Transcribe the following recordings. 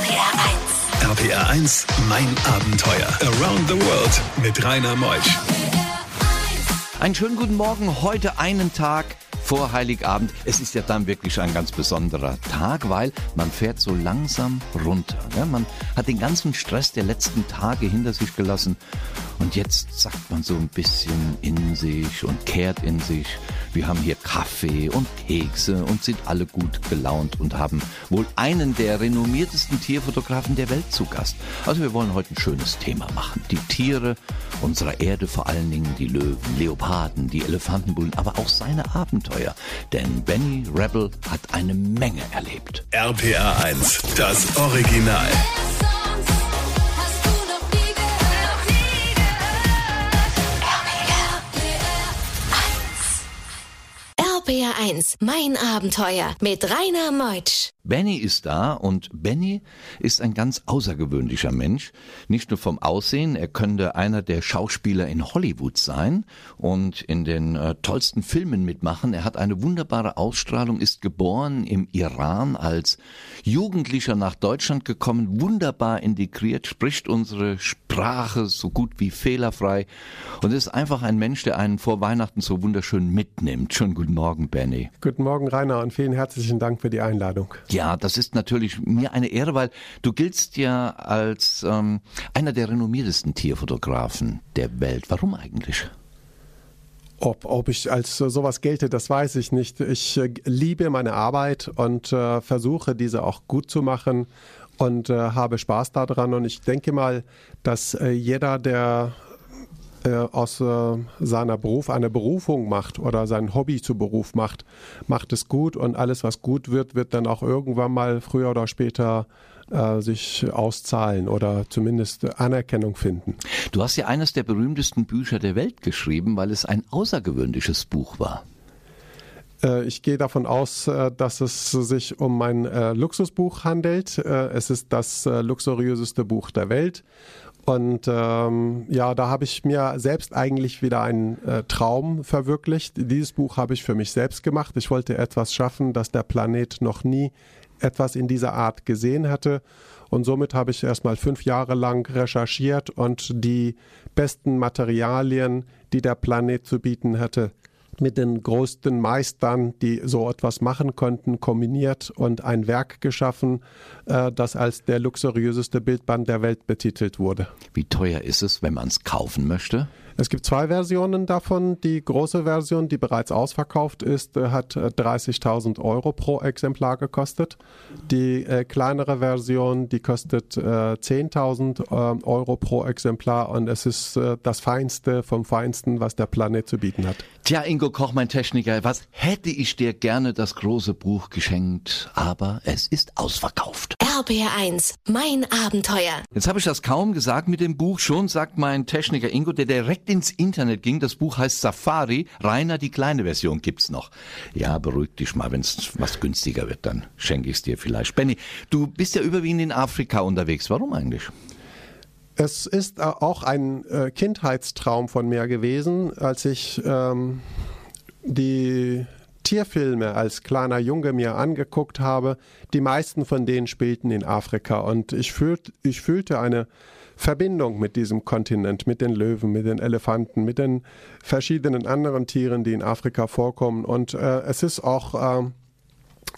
RPR 1. RPR 1, mein Abenteuer. Around the World mit Rainer Meusch. Einen schönen guten Morgen. Heute einen Tag vor Heiligabend. Es ist ja dann wirklich ein ganz besonderer Tag, weil man fährt so langsam runter. Ja? Man hat den ganzen Stress der letzten Tage hinter sich gelassen und jetzt sagt man so ein bisschen in sich und kehrt in sich. Wir haben hier Kaffee und Kekse und sind alle gut gelaunt und haben wohl einen der renommiertesten Tierfotografen der Welt zu Gast. Also wir wollen heute ein schönes Thema machen. Die Tiere unserer Erde, vor allen Dingen die Löwen, Leoparden, die Elefantenbullen, aber auch seine Abenteuer. Denn Benny Rebel hat eine Menge erlebt. RPR 1, das Original. 1, mein Abenteuer mit Rainer Meutsch. Benny ist da und Benny ist ein ganz außergewöhnlicher Mensch. Nicht nur vom Aussehen, er könnte einer der Schauspieler in Hollywood sein und in den äh, tollsten Filmen mitmachen. Er hat eine wunderbare Ausstrahlung, ist geboren im Iran als Jugendlicher nach Deutschland gekommen, wunderbar integriert, spricht unsere Sprache so gut wie fehlerfrei und ist einfach ein Mensch, der einen vor Weihnachten so wunderschön mitnimmt. Schönen guten Morgen, Benny. Guten Morgen, Rainer, und vielen herzlichen Dank für die Einladung. Ja, das ist natürlich mir eine Ehre, weil du giltst ja als ähm, einer der renommiertesten Tierfotografen der Welt. Warum eigentlich? Ob, ob ich als sowas gelte, das weiß ich nicht. Ich äh, liebe meine Arbeit und äh, versuche diese auch gut zu machen und äh, habe Spaß daran. Und ich denke mal, dass äh, jeder, der äh, aus äh, seiner Beruf eine Berufung macht oder sein Hobby zu Beruf macht, macht es gut und alles, was gut wird, wird dann auch irgendwann mal früher oder später äh, sich auszahlen oder zumindest Anerkennung finden. Du hast ja eines der berühmtesten Bücher der Welt geschrieben, weil es ein außergewöhnliches Buch war. Äh, ich gehe davon aus, äh, dass es sich um mein Luxusbuch handelt. Es ist das luxuriöseste Buch der Welt und ähm, ja, da habe ich mir selbst eigentlich wieder einen äh, Traum verwirklicht. Dieses Buch habe ich für mich selbst gemacht. Ich wollte etwas schaffen, das der Planet noch nie etwas in dieser Art gesehen hatte. Und somit habe ich erstmal fünf Jahre lang recherchiert und die besten Materialien, die der Planet zu bieten hatte, mit den größten Meistern, die so etwas machen konnten, kombiniert und ein Werk geschaffen, äh, das als der luxuriöseste Bildband der Welt betitelt wurde. Wie teuer ist es, wenn man es kaufen möchte? Es gibt zwei Versionen davon. Die große Version, die bereits ausverkauft ist, äh, hat 30.000 äh, Euro pro Exemplar gekostet. Die äh, kleinere Version, die kostet äh, 10.000 äh, Euro pro Exemplar und es ist äh, das Feinste vom Feinsten, was der Planet zu bieten hat. Tja, Ingo Koch, mein Techniker, was hätte ich dir gerne das große Buch geschenkt, aber es ist ausverkauft. RBR1, mein Abenteuer. Jetzt habe ich das kaum gesagt mit dem Buch. Schon sagt mein Techniker Ingo, der direkt ins Internet ging, das Buch heißt Safari. Rainer, die kleine Version gibt's noch. Ja, beruhig dich mal, wenn es was günstiger wird, dann schenke ich es dir vielleicht. Benny, du bist ja überwiegend in Afrika unterwegs. Warum eigentlich? Es ist äh, auch ein äh, Kindheitstraum von mir gewesen, als ich ähm, die Tierfilme als kleiner Junge mir angeguckt habe. Die meisten von denen spielten in Afrika und ich, fühlt, ich fühlte eine Verbindung mit diesem Kontinent, mit den Löwen, mit den Elefanten, mit den verschiedenen anderen Tieren, die in Afrika vorkommen. Und äh, es ist auch äh,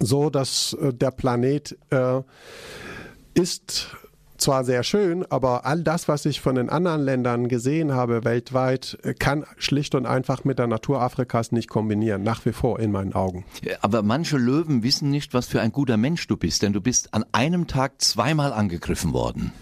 so, dass äh, der Planet äh, ist zwar sehr schön, aber all das, was ich von den anderen Ländern gesehen habe weltweit, kann schlicht und einfach mit der Natur Afrikas nicht kombinieren, nach wie vor in meinen Augen. Aber manche Löwen wissen nicht, was für ein guter Mensch du bist, denn du bist an einem Tag zweimal angegriffen worden.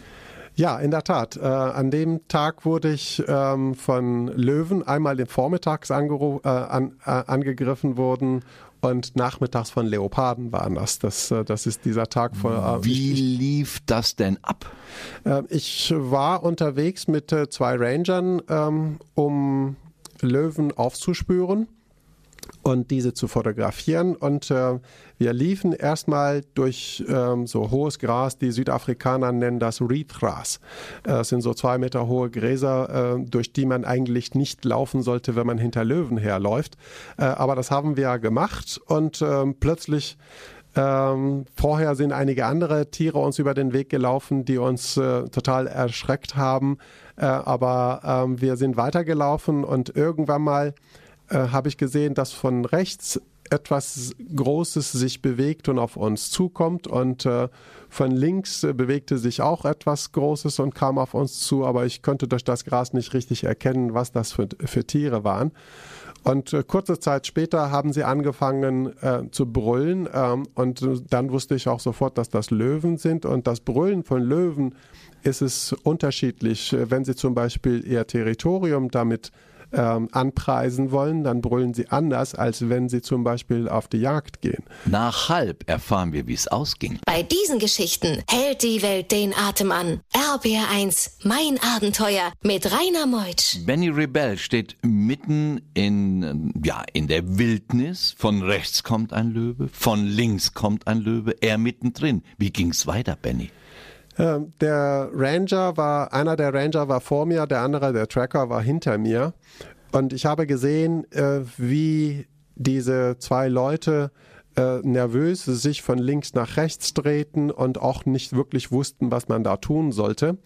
Ja, in der Tat. Äh, an dem Tag wurde ich ähm, von Löwen einmal den Vormittags äh, an, äh, angegriffen worden und nachmittags von Leoparden waren das. Das, äh, das ist dieser Tag vor. Äh, Wie lief das denn ab? Äh, ich war unterwegs mit zwei Rangern, ähm, um Löwen aufzuspüren und diese zu fotografieren. Und äh, wir liefen erstmal durch ähm, so hohes Gras, die Südafrikaner nennen das Reedgras. Äh, das sind so zwei Meter hohe Gräser, äh, durch die man eigentlich nicht laufen sollte, wenn man hinter Löwen herläuft. Äh, aber das haben wir gemacht und ähm, plötzlich Ähm, vorher sind einige andere Tiere uns über den Weg gelaufen, die uns äh, total erschreckt haben. Äh, aber ähm, wir sind weitergelaufen und irgendwann mal äh, habe ich gesehen, dass von rechts etwas Großes sich bewegt und auf uns zukommt und äh, von links äh, bewegte sich auch etwas Großes und kam auf uns zu, aber ich konnte durch das Gras nicht richtig erkennen, was das für, für Tiere waren. Und äh, kurze Zeit später haben sie angefangen äh, zu brüllen ähm, und dann wusste ich auch sofort, dass das Löwen sind und das Brüllen von Löwen ist es unterschiedlich. Wenn sie zum Beispiel ihr Territorium damit ähm, anpreisen wollen, dann brüllen sie anders, als wenn sie zum Beispiel auf die Jagd gehen. Nach halb erfahren wir, wie es ausging. Bei diesen Geschichten hält die Welt den Atem an. RBR1, mein Abenteuer mit Rainer Meutsch. Benny Rebell steht mitten in, ja, in der Wildnis. Von rechts kommt ein Löwe, von links kommt ein Löwe, er mittendrin. Wie ging's weiter, Benny? Ähm, der Ranger war, einer der Ranger war vor mir, der andere, der Tracker, war hinter mir. Und ich habe gesehen, äh, wie diese zwei Leute äh, nervös sich von links nach rechts drehten und auch nicht wirklich wussten, was man da tun sollte.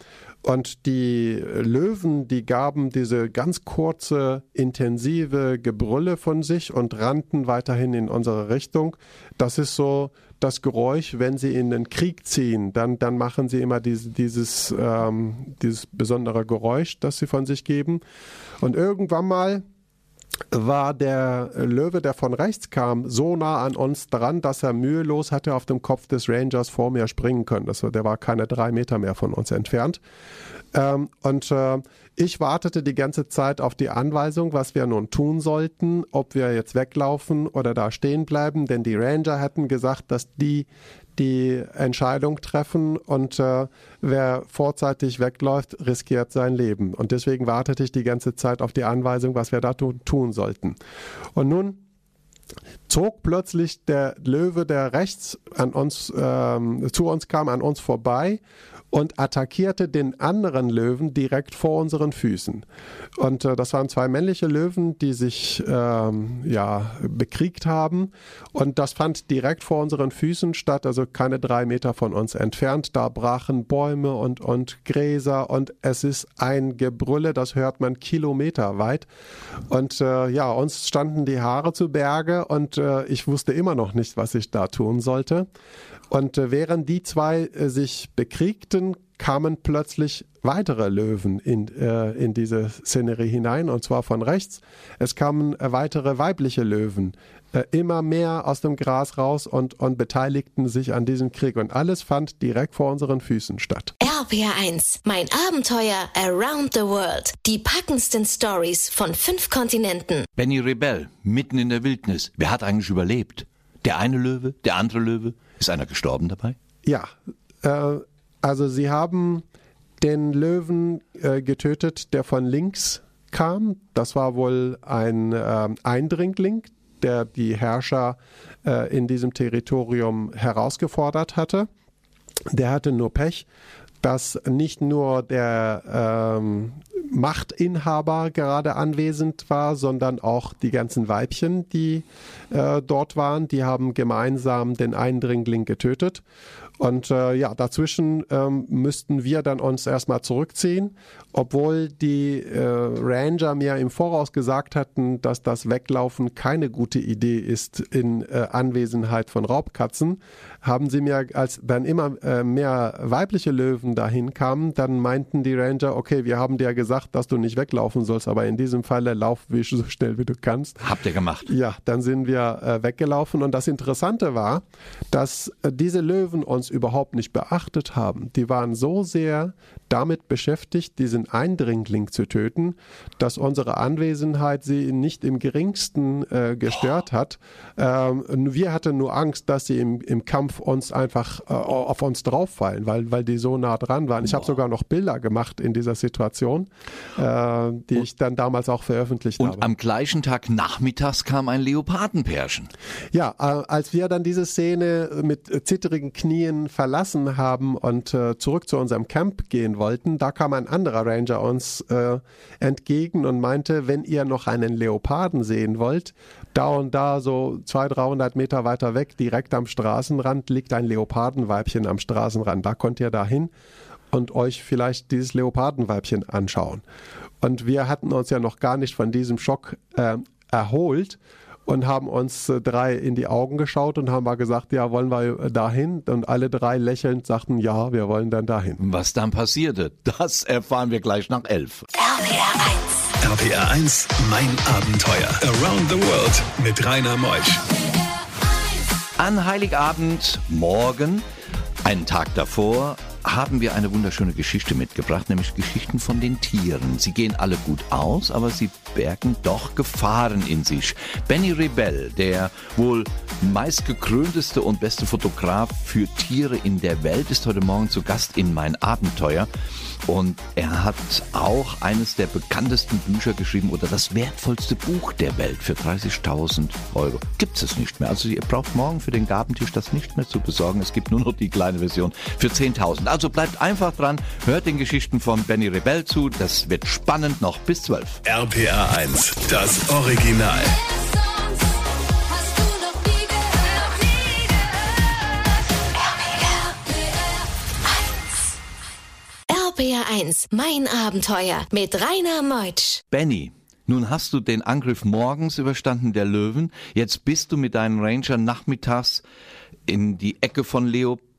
Und die Löwen, die gaben diese ganz kurze, intensive Gebrülle von sich und rannten weiterhin in unsere Richtung. Das ist so das Geräusch, wenn sie in den Krieg ziehen, dann, dann machen sie immer diese, dieses, ähm, dieses besondere Geräusch, das sie von sich geben. Und irgendwann mal war der Löwe, der von rechts kam, so nah an uns dran, dass er mühelos hatte auf dem Kopf des Rangers vor mir springen können. Das, der war keine drei Meter mehr von uns entfernt. Ähm, und äh, ich wartete die ganze Zeit auf die Anweisung, was wir nun tun sollten, ob wir jetzt weglaufen oder da stehen bleiben, denn die Ranger hatten gesagt, dass die die Entscheidung treffen und äh, wer vorzeitig wegläuft, riskiert sein Leben. Und deswegen wartete ich die ganze Zeit auf die Anweisung, was wir da tun, sollten. Und nun zog plötzlich der Löwe, der rechts an uns ähm, zu uns kam, an uns vorbei und attackierte den anderen Löwen direkt vor unseren Füßen. Und äh, das waren zwei männliche Löwen, die sich ähm, ja bekriegt haben. Und das fand direkt vor unseren Füßen statt, also keine drei Meter von uns entfernt. Da brachen Bäume und, und Gräser und es ist ein Gebrülle, das hört man kilometerweit. Und äh, ja, uns standen die Haare zu Berge und äh, ich wusste immer noch nicht, was ich da tun sollte. Und äh, während die zwei äh, sich bekriegten, kamen plötzlich weitere Löwen in, äh, in diese Szenerie hinein, und zwar von rechts. Es kamen äh, weitere weibliche Löwen, äh, immer mehr aus dem Gras raus und, und beteiligten sich an diesem Krieg. Und alles fand direkt vor unseren Füßen statt. RPR1, mein Abenteuer Around the World. Die packendsten Stories von fünf Kontinenten. Benny Rebell, mitten in der Wildnis. Wer hat eigentlich überlebt? Der eine Löwe, der andere Löwe? Ist einer gestorben dabei? Ja, äh, also sie haben den Löwen äh, getötet, der von links kam. Das war wohl ein äh, Eindringling, der die Herrscher äh, in diesem Territorium herausgefordert hatte. Der hatte nur Pech, dass nicht nur der ähm, Machtinhaber gerade anwesend war, sondern auch die ganzen Weibchen, die äh, dort waren. Die haben gemeinsam den Eindringling getötet. Und äh, ja, dazwischen ähm, müssten wir dann uns erstmal zurückziehen, obwohl die äh, Ranger mir im Voraus gesagt hatten, dass das Weglaufen keine gute Idee ist in äh, Anwesenheit von Raubkatzen, haben sie mir, als dann immer äh, mehr weibliche Löwen dahin kamen, dann meinten die Ranger, okay, wir haben dir gesagt, dass du nicht weglaufen sollst, aber in diesem Falle lauf wie so schnell wie du kannst. Habt ihr gemacht? Ja, dann sind wir äh, weggelaufen und das Interessante war, dass äh, diese Löwen uns überhaupt nicht beachtet haben. Die waren so sehr damit beschäftigt, diesen Eindringling zu töten, dass unsere Anwesenheit sie nicht im geringsten äh, gestört hat. Ähm, wir hatten nur Angst, dass sie im, im Kampf uns einfach äh, auf uns drauffallen, weil, weil die so nah dran waren. Ich habe sogar noch Bilder gemacht in dieser Situation, äh, die ich dann damals auch veröffentlicht und habe. Und am gleichen Tag nachmittags kam ein Leopardenpärchen. Ja, äh, als wir dann diese Szene mit zitterigen Knien Stehen verlassen haben und äh, zurück zu unserem Camp gehen wollten, da kam ein anderer Ranger uns äh, entgegen und meinte, wenn ihr noch einen Leoparden sehen wollt, da und da so 200, 300 Meter weiter weg, direkt am Straßenrand, liegt ein Leopardenweibchen am Straßenrand. Da könnt ihr da hin und euch vielleicht dieses Leopardenweibchen anschauen. Und wir hatten uns ja noch gar nicht von diesem Schock äh, erholt und haben uns äh, drei in die Augen geschaut und haben mal gesagt, ja, wollen wir dahin? Und alle drei lächelnd sagten, ja, wir wollen dann dahin. Was dann passierte, das erfahren wir gleich nach elf. RPR 1. RPR 1, mein Abenteuer. Around the World mit Rainer Meusch. An Heiligabend morgen, einen Tag davor, haben wir eine wunderschöne Geschichte mitgebracht, nämlich Geschichten von den Tieren. Sie gehen alle gut aus, aber sie bergen doch Gefahren in sich. Benny Rebell, der wohl meistgekrönteste und beste Fotograf für Tiere in der Welt, ist heute Morgen zu Gast in mein Abenteuer. Und er hat auch eines der bekanntesten Bücher geschrieben oder das wertvollste Buch der Welt für 30.000 Euro. Gibt es nicht mehr. Also ihr braucht morgen für den Gabentisch das nicht mehr zu besorgen. Es gibt nur noch die kleine Version für 10.000. Also bleibt einfach dran, hört den Geschichten von Benny Rebell zu. Das wird spannend noch bis 12. RPR 1, das Original. 1, mein Abenteuer mit Rainer Meutsch. Benny, nun hast du den Angriff morgens überstanden der Löwen. Jetzt bist du mit deinen Ranger nachmittags in die Ecke von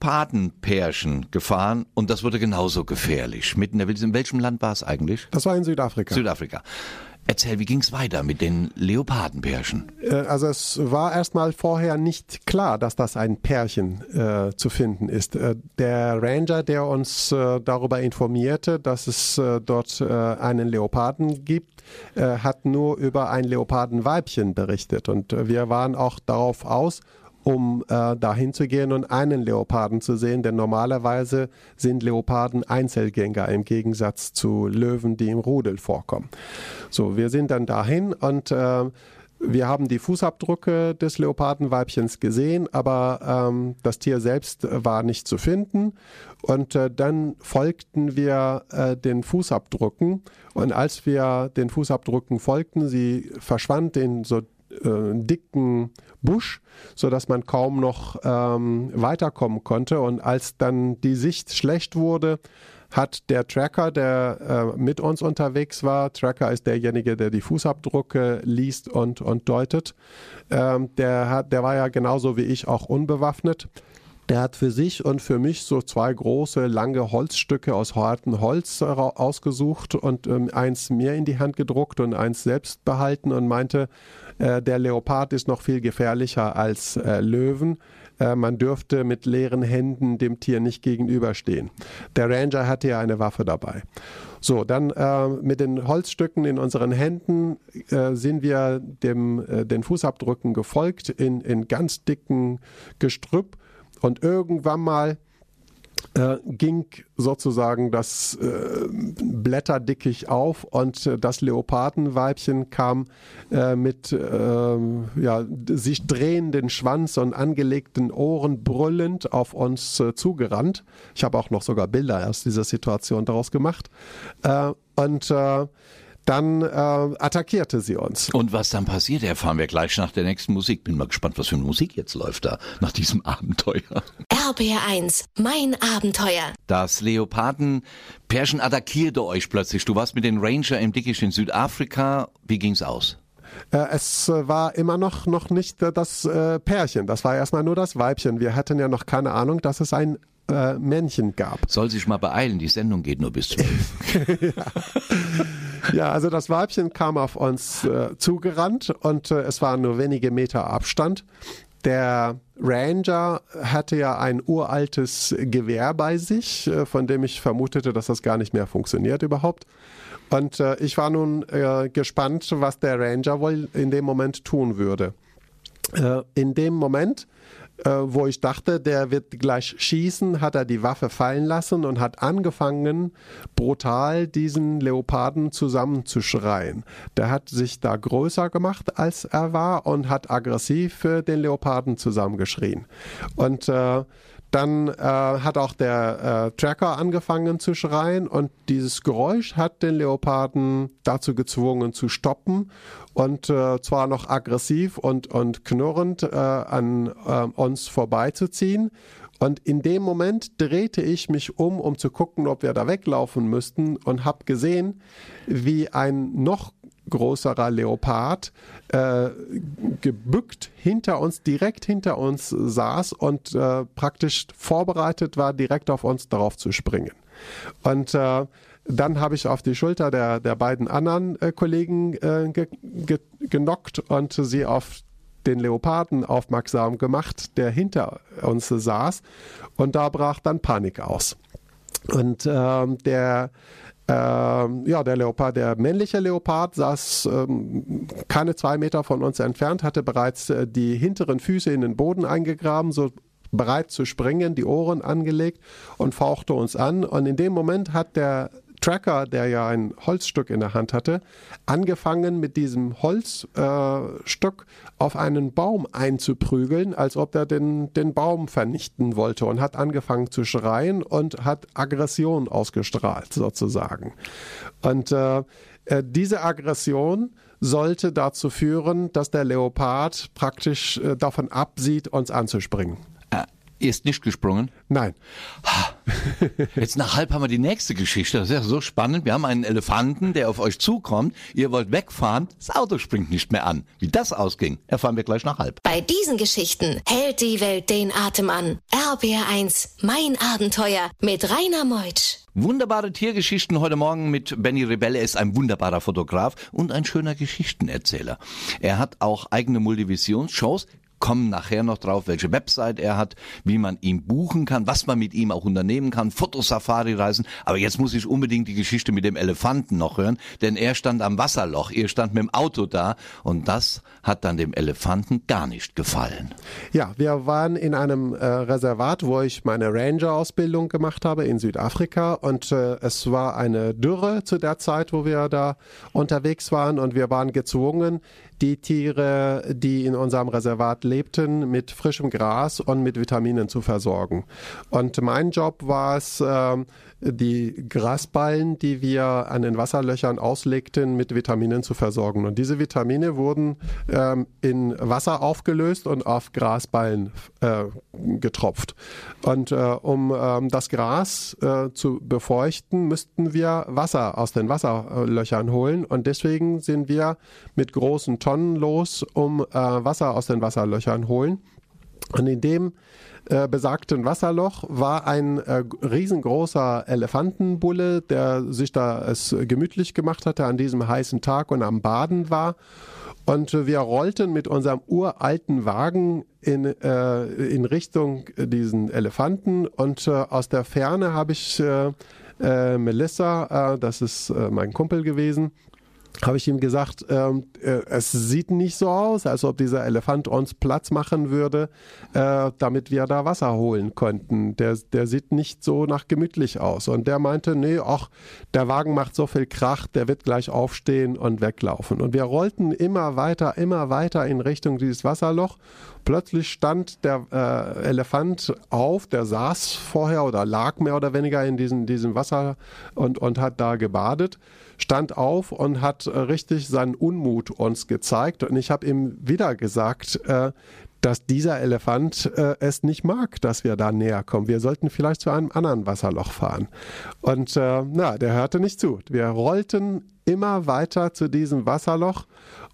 Leopardenpärchen gefahren und das wurde genauso gefährlich. Mitten in der Wildnis. In welchem Land war es eigentlich? Das war in Südafrika. Südafrika. Erzähl, wie ging's weiter mit den Leopardenpärchen? Äh, Also es war erstmal vorher nicht klar, dass das ein Pärchen äh, zu finden ist. Äh, der Ranger, der uns äh, darüber informierte, dass es äh, dort äh, einen Leoparden gibt, hat nur über ein Leopardenweibchen berichtet. Und wir waren auch darauf aus, um äh, dahin zu gehen und einen Leoparden zu sehen, denn normalerweise sind Leoparden Einzelgänger im Gegensatz zu Löwen, die im Rudel vorkommen. So, wir sind dann dahin und äh, wir haben die Fußabdrücke des Leopardenweibchens gesehen, aber ähm, das Tier selbst war nicht zu finden. Und äh, dann folgten wir äh, den Fußabdrücken. Und als wir den Fußabdrücken folgten, sie verschwand in so äh, dicken Busch, so dass man kaum noch ähm, weiterkommen konnte. Und als dann die Sicht schlecht wurde, hat der Tracker, der äh, mit uns unterwegs war, Tracker ist derjenige, der die Fußabdrücke liest und, und deutet, ähm, der, hat, der war ja genauso wie ich auch unbewaffnet. Der hat für sich und für mich so zwei große, lange Holzstücke aus hartem Holz äh, ausgesucht und ähm, eins mir in die Hand gedruckt und eins selbst behalten und meinte, äh, der Leopard ist noch viel gefährlicher als äh, Löwen. Äh, man dürfte mit leeren Händen dem Tier nicht gegenüberstehen. Der Ranger hatte ja eine Waffe dabei. So, dann äh, mit den Holzstücken in unseren Händen äh, sind wir dem, äh, den Fußabdrücken gefolgt in, in ganz dicken Gestrüpp und irgendwann mal äh, ging sozusagen das äh, Blätterdickicht auf und äh, das Leopardenweibchen kam äh, mit äh, ja, sich drehenden Schwanz und angelegten Ohren brüllend auf uns äh, zugerannt. Ich habe auch noch sogar Bilder aus dieser Situation daraus gemacht. Äh, und dann äh, attackierte sie uns. Und was dann passiert, erfahren wir gleich nach der nächsten Musik. Bin mal gespannt, was für eine Musik jetzt läuft da nach diesem Abenteuer. RPR 1, mein Abenteuer. Das Leopardenpärchen attackierte euch plötzlich. Du warst mit den Ranger im Dickicht in Südafrika. Wie ging's aus? Äh, es äh, war immer noch, noch nicht äh, das Pärchen. Das war erstmal nur das Weibchen. Wir hatten ja noch keine Ahnung, dass es ein Männchen gab. Soll sich mal beeilen, die Sendung geht nur bis zwölf. Ja, also das Weibchen kam auf uns äh, zugerannt und äh, es waren nur wenige Meter Abstand. Der Ranger hatte ja ein uraltes Gewehr bei sich, äh, von dem ich vermutete, dass das gar nicht mehr funktioniert überhaupt. Und äh, ich war nun äh, gespannt, was der Ranger wohl in dem Moment tun würde. Äh, in dem Moment, äh, wo ich dachte, der wird gleich schießen, hat er die Waffe fallen lassen und hat angefangen, brutal diesen Leoparden zusammenzuschreien. Der hat sich da größer gemacht, als er war und hat aggressiv äh, den Leoparden zusammengeschrien. Und äh, Dann äh, hat auch der äh, Tracker angefangen zu schreien und dieses Geräusch hat den Leoparden dazu gezwungen zu stoppen und äh, zwar noch aggressiv und, und knurrend äh, an äh, uns vorbeizuziehen. Und in dem Moment drehte ich mich um, um zu gucken, ob wir da weglaufen müssten und habe gesehen, wie ein noch größerer Leopard äh, gebückt hinter uns, direkt hinter uns saß und äh, praktisch vorbereitet war, direkt auf uns darauf zu springen. Und äh, dann habe ich auf die Schulter der, der beiden anderen äh, Kollegen äh, ge, ge, genockt und sie auf den Leoparden aufmerksam gemacht, der hinter uns saß. Und da brach dann Panik aus. Und ähm, der ähm, ja, der Leopard, der männliche Leopard saß ähm, keine zwei Meter von uns entfernt, hatte bereits äh, die hinteren Füße in den Boden eingegraben, so bereit zu springen, die Ohren angelegt und fauchte uns an. Und in dem Moment hat der Tracker, der ja ein Holzstück in der Hand hatte, angefangen mit diesem Holzstück äh, auf einen Baum einzuprügeln, als ob er den, den Baum vernichten wollte und hat angefangen zu schreien und hat Aggression ausgestrahlt sozusagen. Und äh, äh, diese Aggression sollte dazu führen, dass der Leopard praktisch äh, davon absieht, uns anzuspringen. Ihr ist nicht gesprungen. Nein. Jetzt nach halb haben wir die nächste Geschichte. Das ist ja so spannend. Wir haben einen Elefanten, der auf euch zukommt. Ihr wollt wegfahren. Das Auto springt nicht mehr an. Wie das ausging, erfahren wir gleich nach halb. Bei diesen Geschichten hält die Welt den Atem an. RBR1, mein Abenteuer mit Rainer Meutsch. Wunderbare Tiergeschichten heute Morgen mit Benny Rebelle. Er ist ein wunderbarer Fotograf und ein schöner Geschichtenerzähler. Er hat auch eigene Multivisionsshows. Kommen nachher noch drauf, welche Website er hat, wie man ihn buchen kann, was man mit ihm auch unternehmen kann, Fotosafari-Reisen. Aber jetzt muss ich unbedingt die Geschichte mit dem Elefanten noch hören, denn er stand am Wasserloch, ihr stand mit dem Auto da und das hat dann dem Elefanten gar nicht gefallen. Ja, wir waren in einem äh, Reservat, wo ich meine Ranger-Ausbildung gemacht habe in Südafrika und äh, es war eine Dürre zu der Zeit, wo wir da unterwegs waren und wir waren gezwungen, die Tiere, die in unserem Reservat lebten, mit frischem Gras und mit Vitaminen zu versorgen. Und mein Job war es, ähm, die Grasballen, die wir an den Wasserlöchern auslegten, mit Vitaminen zu versorgen. Und diese Vitamine wurden ähm, in Wasser aufgelöst und auf Grasballen äh, getropft. Und äh, um ähm, das Gras äh, zu befeuchten, müssten wir Wasser aus den Wasserlöchern holen. Und deswegen sind wir mit großen Tonnen los, um äh, Wasser aus den Wasserlöchern holen. Und in dem äh, besagten Wasserloch war ein äh, riesengroßer Elefantenbulle, der sich da es gemütlich gemacht hatte an diesem heißen Tag und am Baden war. Und wir rollten mit unserem uralten Wagen in, äh, in Richtung diesen Elefanten und äh, aus der Ferne habe ich äh, Melissa, das ist mein Kumpel gewesen, habe ich ihm gesagt, ähm, äh, es sieht nicht so aus, als ob dieser Elefant uns Platz machen würde, äh, damit wir da Wasser holen könnten. Der, der sieht nicht so nach gemütlich aus. Und der meinte, nee, ach, der Wagen macht so viel Krach, der wird gleich aufstehen und weglaufen. Und wir rollten immer weiter, immer weiter in Richtung dieses Wasserloch. Plötzlich stand der äh, Elefant auf, der saß vorher oder lag mehr oder weniger in diesem, diesem Wasser und, und hat da gebadet stand auf und hat äh, richtig seinen Unmut uns gezeigt. Und ich habe ihm wieder gesagt, äh, dass dieser Elefant äh, es nicht mag, dass wir da näher kommen. Wir sollten vielleicht zu einem anderen Wasserloch fahren. Und äh, na, der hörte nicht zu. Wir rollten immer weiter zu diesem Wasserloch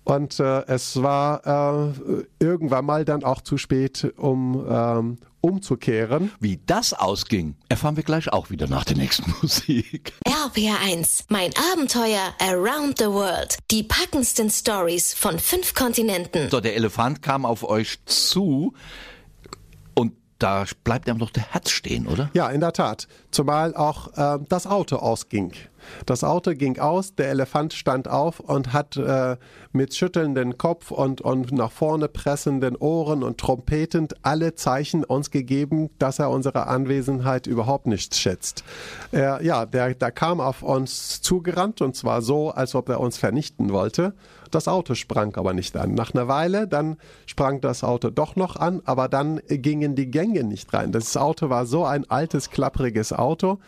und äh, es war äh, irgendwann mal dann auch zu spät, um ähm, umzukehren. Wie das ausging, erfahren wir gleich auch wieder nach der nächsten Musik. RPR1, mein Abenteuer Around the World. Die packendsten Stories von fünf Kontinenten. So, der Elefant kam auf euch zu da bleibt einem doch der Herz stehen, oder? Ja, in der Tat. Zumal auch äh, das Auto ausging. Das Auto ging aus, der Elefant stand auf und hat äh, mit schüttelnden Kopf und, und nach vorne pressenden Ohren und trompetend alle Zeichen uns gegeben, dass er unsere Anwesenheit überhaupt nicht schätzt. Er, ja, der, der kam auf uns zugerannt und zwar so, als ob er uns vernichten wollte. Das Auto sprang aber nicht an. Nach einer Weile, dann sprang das Auto doch noch an, aber dann gingen die Gänge nicht rein. Das Auto war so ein altes, klappriges Auto.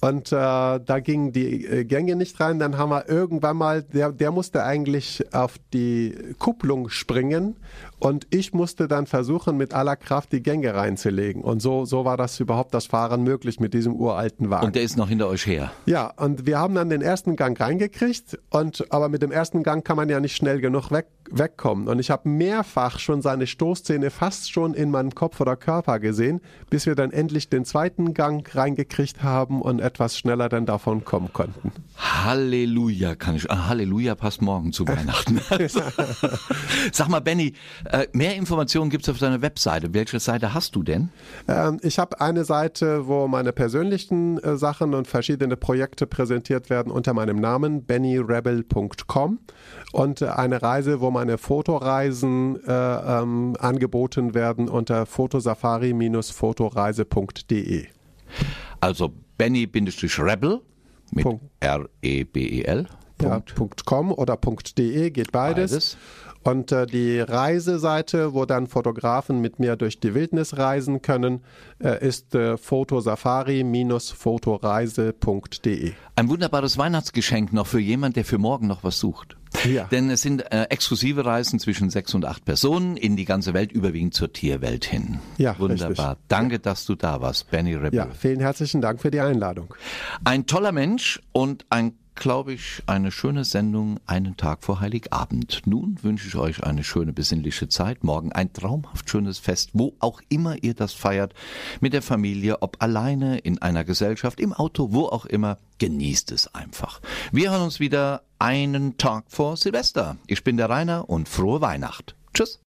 Und äh, da gingen die äh, Gänge nicht rein. Dann haben wir irgendwann mal, der, der musste eigentlich auf die Kupplung springen und ich musste dann versuchen, mit aller Kraft die Gänge reinzulegen. Und so, so war das überhaupt das Fahren möglich mit diesem uralten Wagen. Und der ist noch hinter euch her. Ja, und wir haben dann den ersten Gang reingekriegt und aber mit dem ersten Gang kann man ja nicht schnell genug weg, wegkommen. Und ich habe mehrfach schon seine Stoßzähne fast schon in meinem Kopf oder Körper gesehen, bis wir dann endlich den zweiten Gang reingekriegt haben und etwas schneller dann davon kommen konnten. Halleluja kann ich. Ah, Halleluja passt morgen zu Weihnachten. Sag mal, Benny, äh, mehr Informationen gibt's auf deiner Webseite. Welche Seite hast du denn? Ähm, ich habe eine Seite, wo meine persönlichen äh, Sachen und verschiedene Projekte präsentiert werden unter meinem Namen bennyrebel.com und äh, eine Reise, wo meine Fotoreisen äh, ähm, angeboten werden unter fotosafari-fotoreise.de. Also Benny-Rebel mit. R-E-B-E-L. Ja, .com oder Punkt .de geht beides. Beides. Und äh, die Reiseseite, wo dann Fotografen mit mir durch die Wildnis reisen können, äh, ist äh, fotosafari-fotoreise.de. Ein wunderbares Weihnachtsgeschenk noch für jemand, der für morgen noch was sucht. Ja. Denn es sind äh, exklusive Reisen zwischen sechs und acht Personen in die ganze Welt, überwiegend zur Tierwelt hin. Ja, Wunderbar. richtig. Danke, dass du da warst, Benny Rebel. Ja, vielen herzlichen Dank für die Einladung. Ein toller Mensch und ein, glaube ich, eine schöne Sendung einen Tag vor Heiligabend. Nun wünsche ich euch eine schöne besinnliche Zeit. Morgen ein traumhaft schönes Fest, wo auch immer ihr das feiert. Mit der Familie, ob alleine, in einer Gesellschaft, im Auto, wo auch immer. Genießt es einfach. Wir hören uns wieder einen Tag vor Silvester. Ich bin der Rainer und frohe Weihnacht. Tschüss.